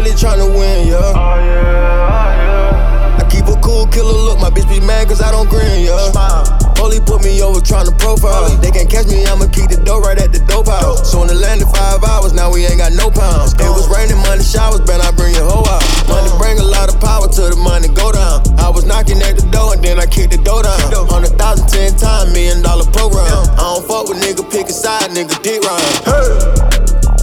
really tryna win, yeah. Oh, yeah, oh, yeah. I keep a cool killer look, my bitch be mad cause I don't grin, yeah. Holy put me over tryna profile. They can't catch me, I'ma keep the door right at the dope house. So in the land of five hours, now we ain't got no pounds. It was raining money showers, man, I bring your hoe out. Money bring a lot of power to the money go down. I was knocking at the door and then I kicked the door down. Hundred thousand, ten time, million dollar program. I don't fuck with nigga, pick a side, nigga, dick round.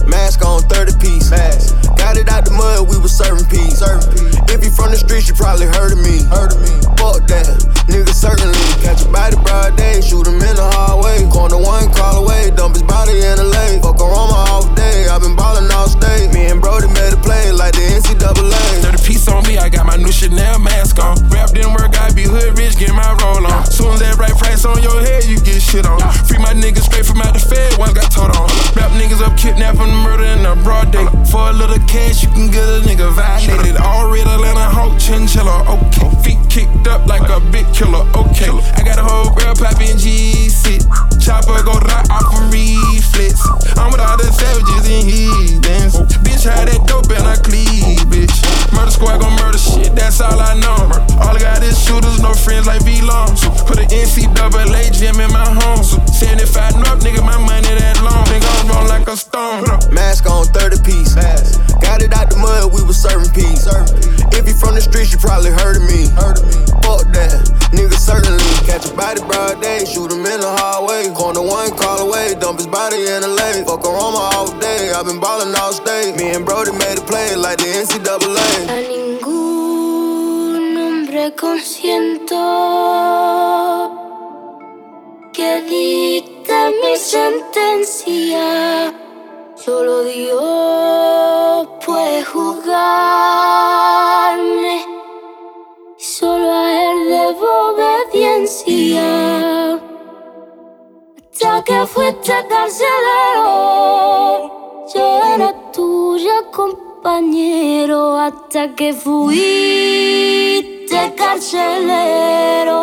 Mask on 30 piece. Mask. Got it out the mud, we was serving peas. If you from the streets, you probably heard of me. Heard of me. Fuck that, nigga certainly. Catch a body broad day, shoot him in the hallway. Corner one call away, dump his body in the lake. Fuck my off day, i been ballin' all state. Me and Brody made a play like the NCAA. 30 piece on me, I got my new Chanel mask on. Rap didn't work, I be hood rich, get my roll on. Soon as that right price on your head, you get shit on. Free my niggas straight from out the Fed, once got told on. Rap niggas up, kidnapping, murder in a broad day. For a little cash, you can get a nigga violated. All red Atlanta Hulk chinchilla, okay. Feet kicked up like a big killer, okay. I got a whole real poppy and G6. Chopper go right off from reflex. I'm with all the savages and heathens. Bitch, how that dope and I cleavage. Murder squad gon' murder shit, that's all I know. All I got is shooters, no friends like V-Long. Put an NCAA gym in my home. 75 North, nigga, my money that long. Nigga, I'm roll like a stone. Mask on 30 piece. Got it out the mud, we was serving peas. If you from the streets, you probably heard of me. heard Fuck that, nigga certainly. Catch a body broad day, shoot him in the hallway. Corner one call away, dump his body in the lake. Fuck around my all day, i been ballin' all state. Me and Brody made a play like the NCAA. A ningún hombre consiento que dicte mi sentencia. Solo Dios obediencia. Hasta que fuiste carcelero, yo era tuya, compañero. Hasta que fuiste carcelero.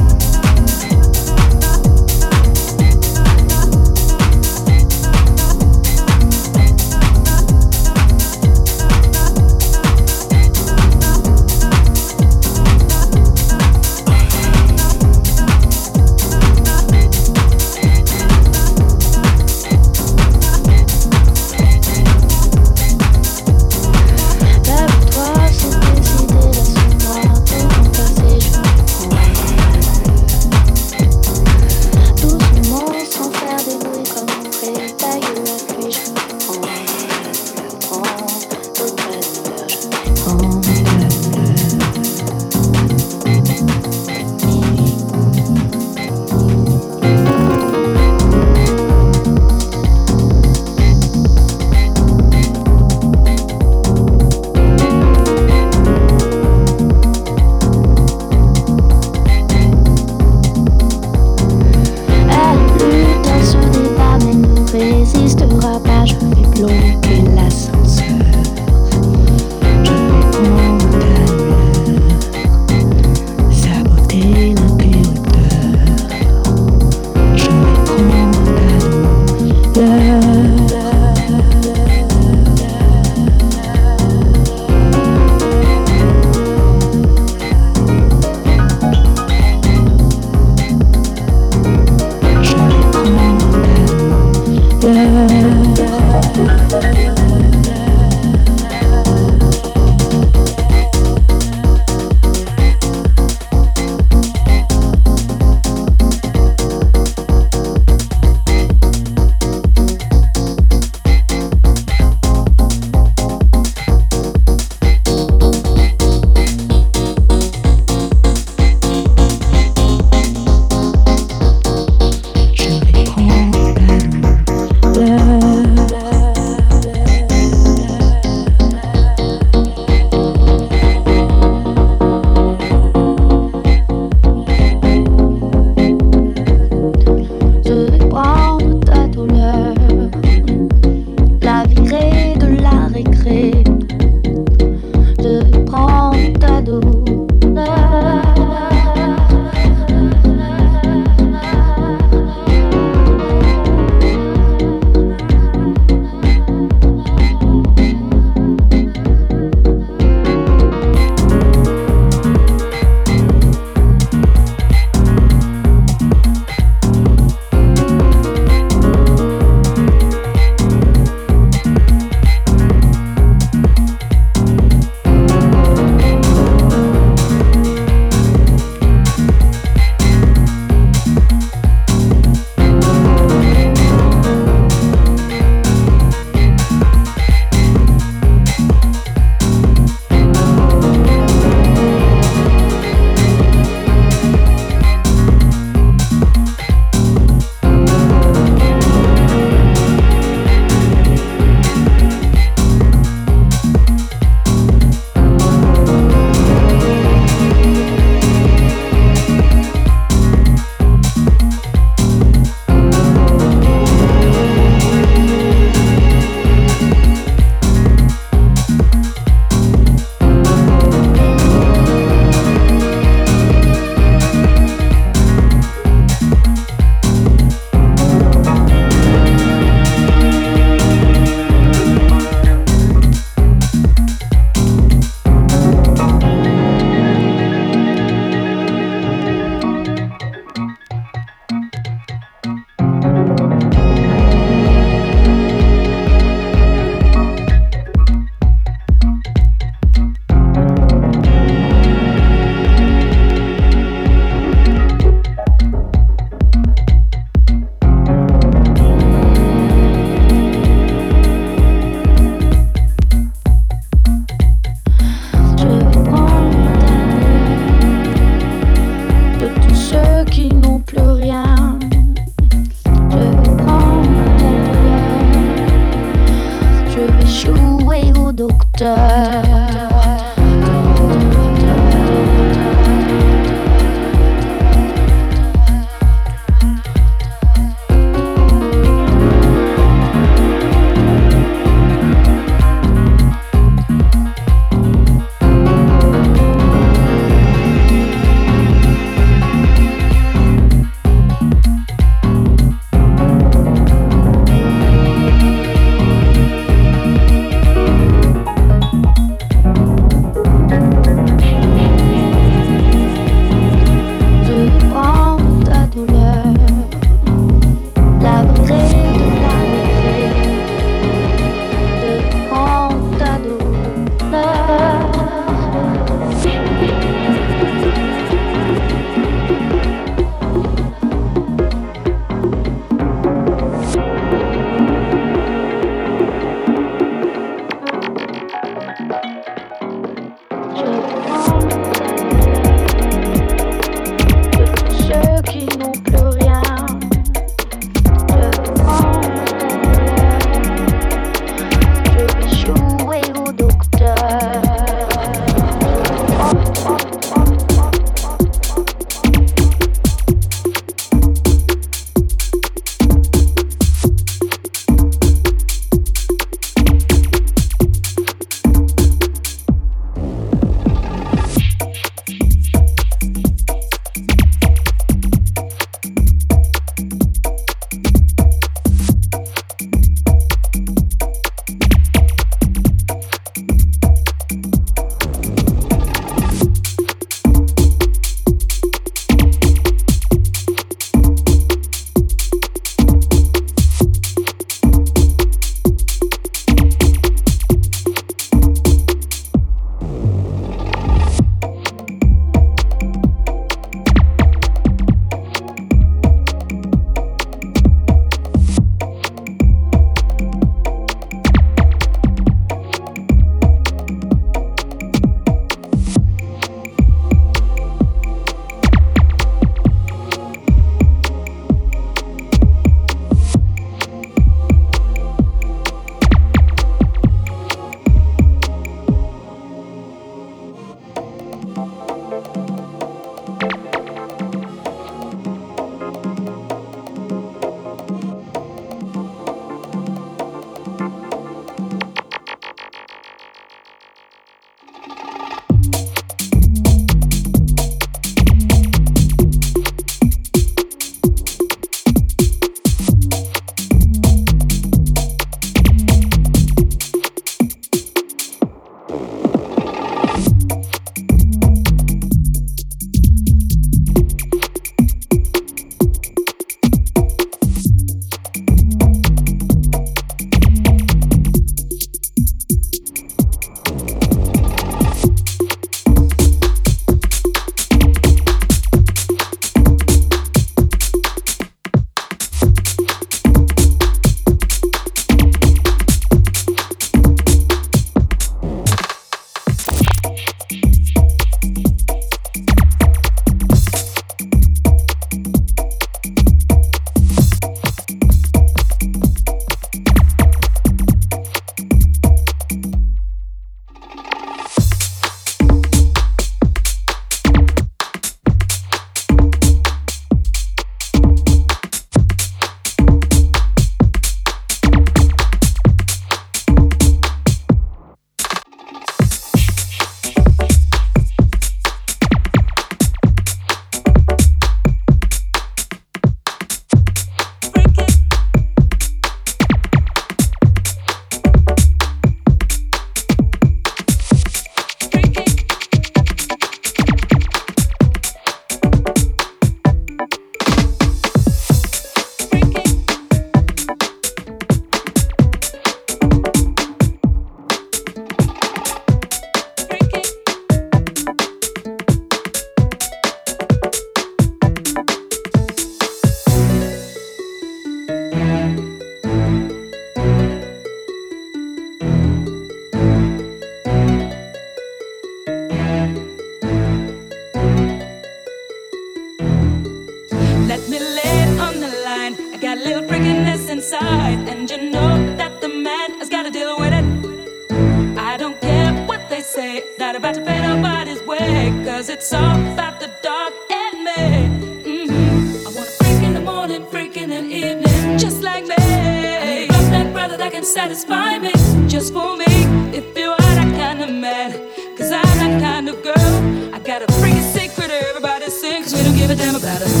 Give a damn about a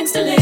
gangster live.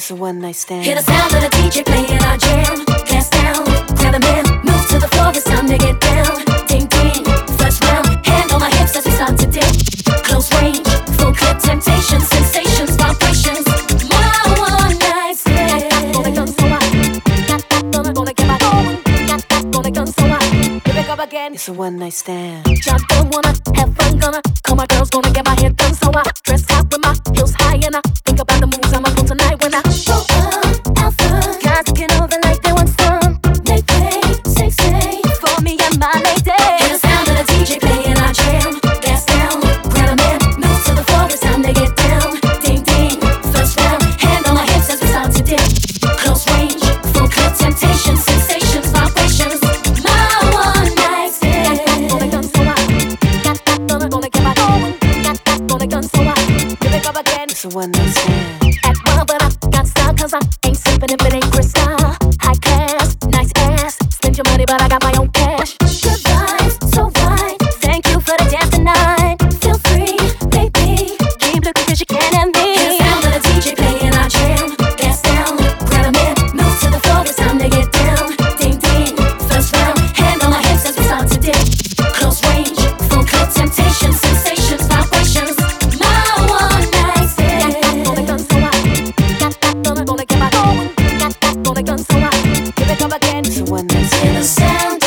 It's a one night stand. Hear the sound of the DJ playing our jam. Hands down, grab a man, move to the floor. It's time to get down. Ding ding, first round. Hand on my hips as we start to dip. Close range, full clip, temptation, sensations, vibrations. It's a one night stand. Just don't wanna the sound.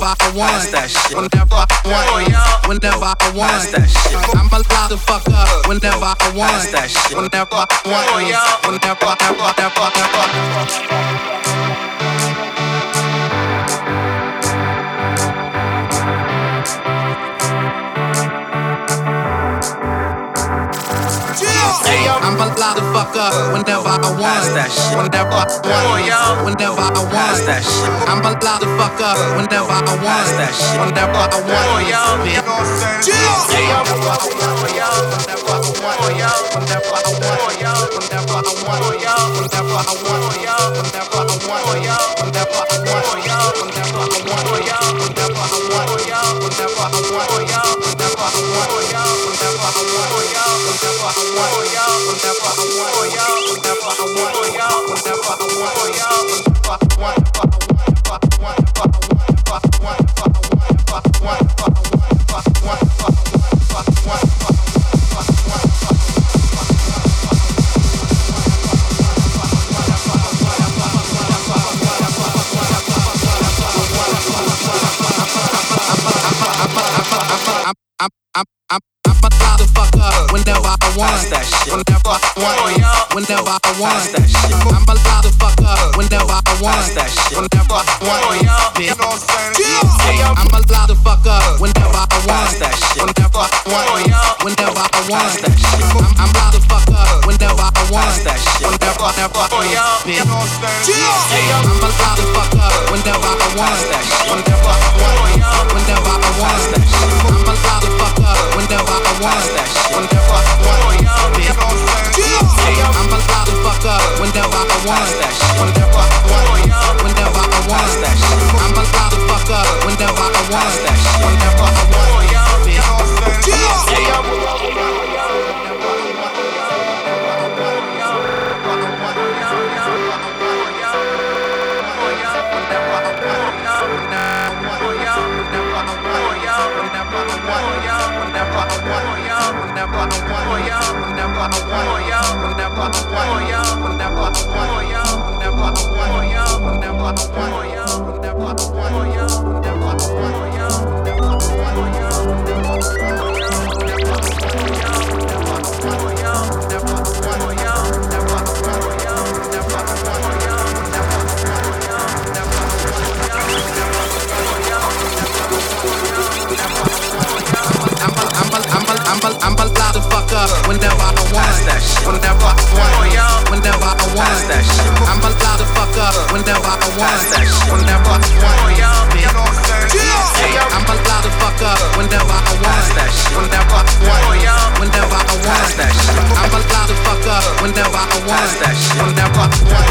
Whenever I want. Whenever I want. Whenever I want. I'm allowed to fuck up whenever I want. Whenever I want. Whenever, whenever, whenever. I'm allowed to fuck up whenever I want. Whenever I want. Whenever I want. I'm allowed to fuck up whenever I want. Whenever I want. whenever I want. I'm allowed to fuck up whenever I want. Whenever I want. I'm allowed to fuck up whenever I want. Whenever I want. Whenever I want. I'm allowed to fuck up whenever I want. Whenever, whenever I want. I'm allowed to fuck up whenever I want. Whenever I want. Whenever I want. I'm allowed to whenever I want. Whenever I want. I'm fuck up. Whenever I want. Whenever I want. Whenever I want. I'm allowed to fuck up. Whenever I want. Whenever I I'm fuck up whenever I want. Whenever I want. Whenever I want. I'm allowed to fuck up whenever I want. Whenever I want. I'm allowed to fuck up whenever I want. Whenever I want. Whenever I want. I'm allowed to fuck up whenever I want. Whenever I want.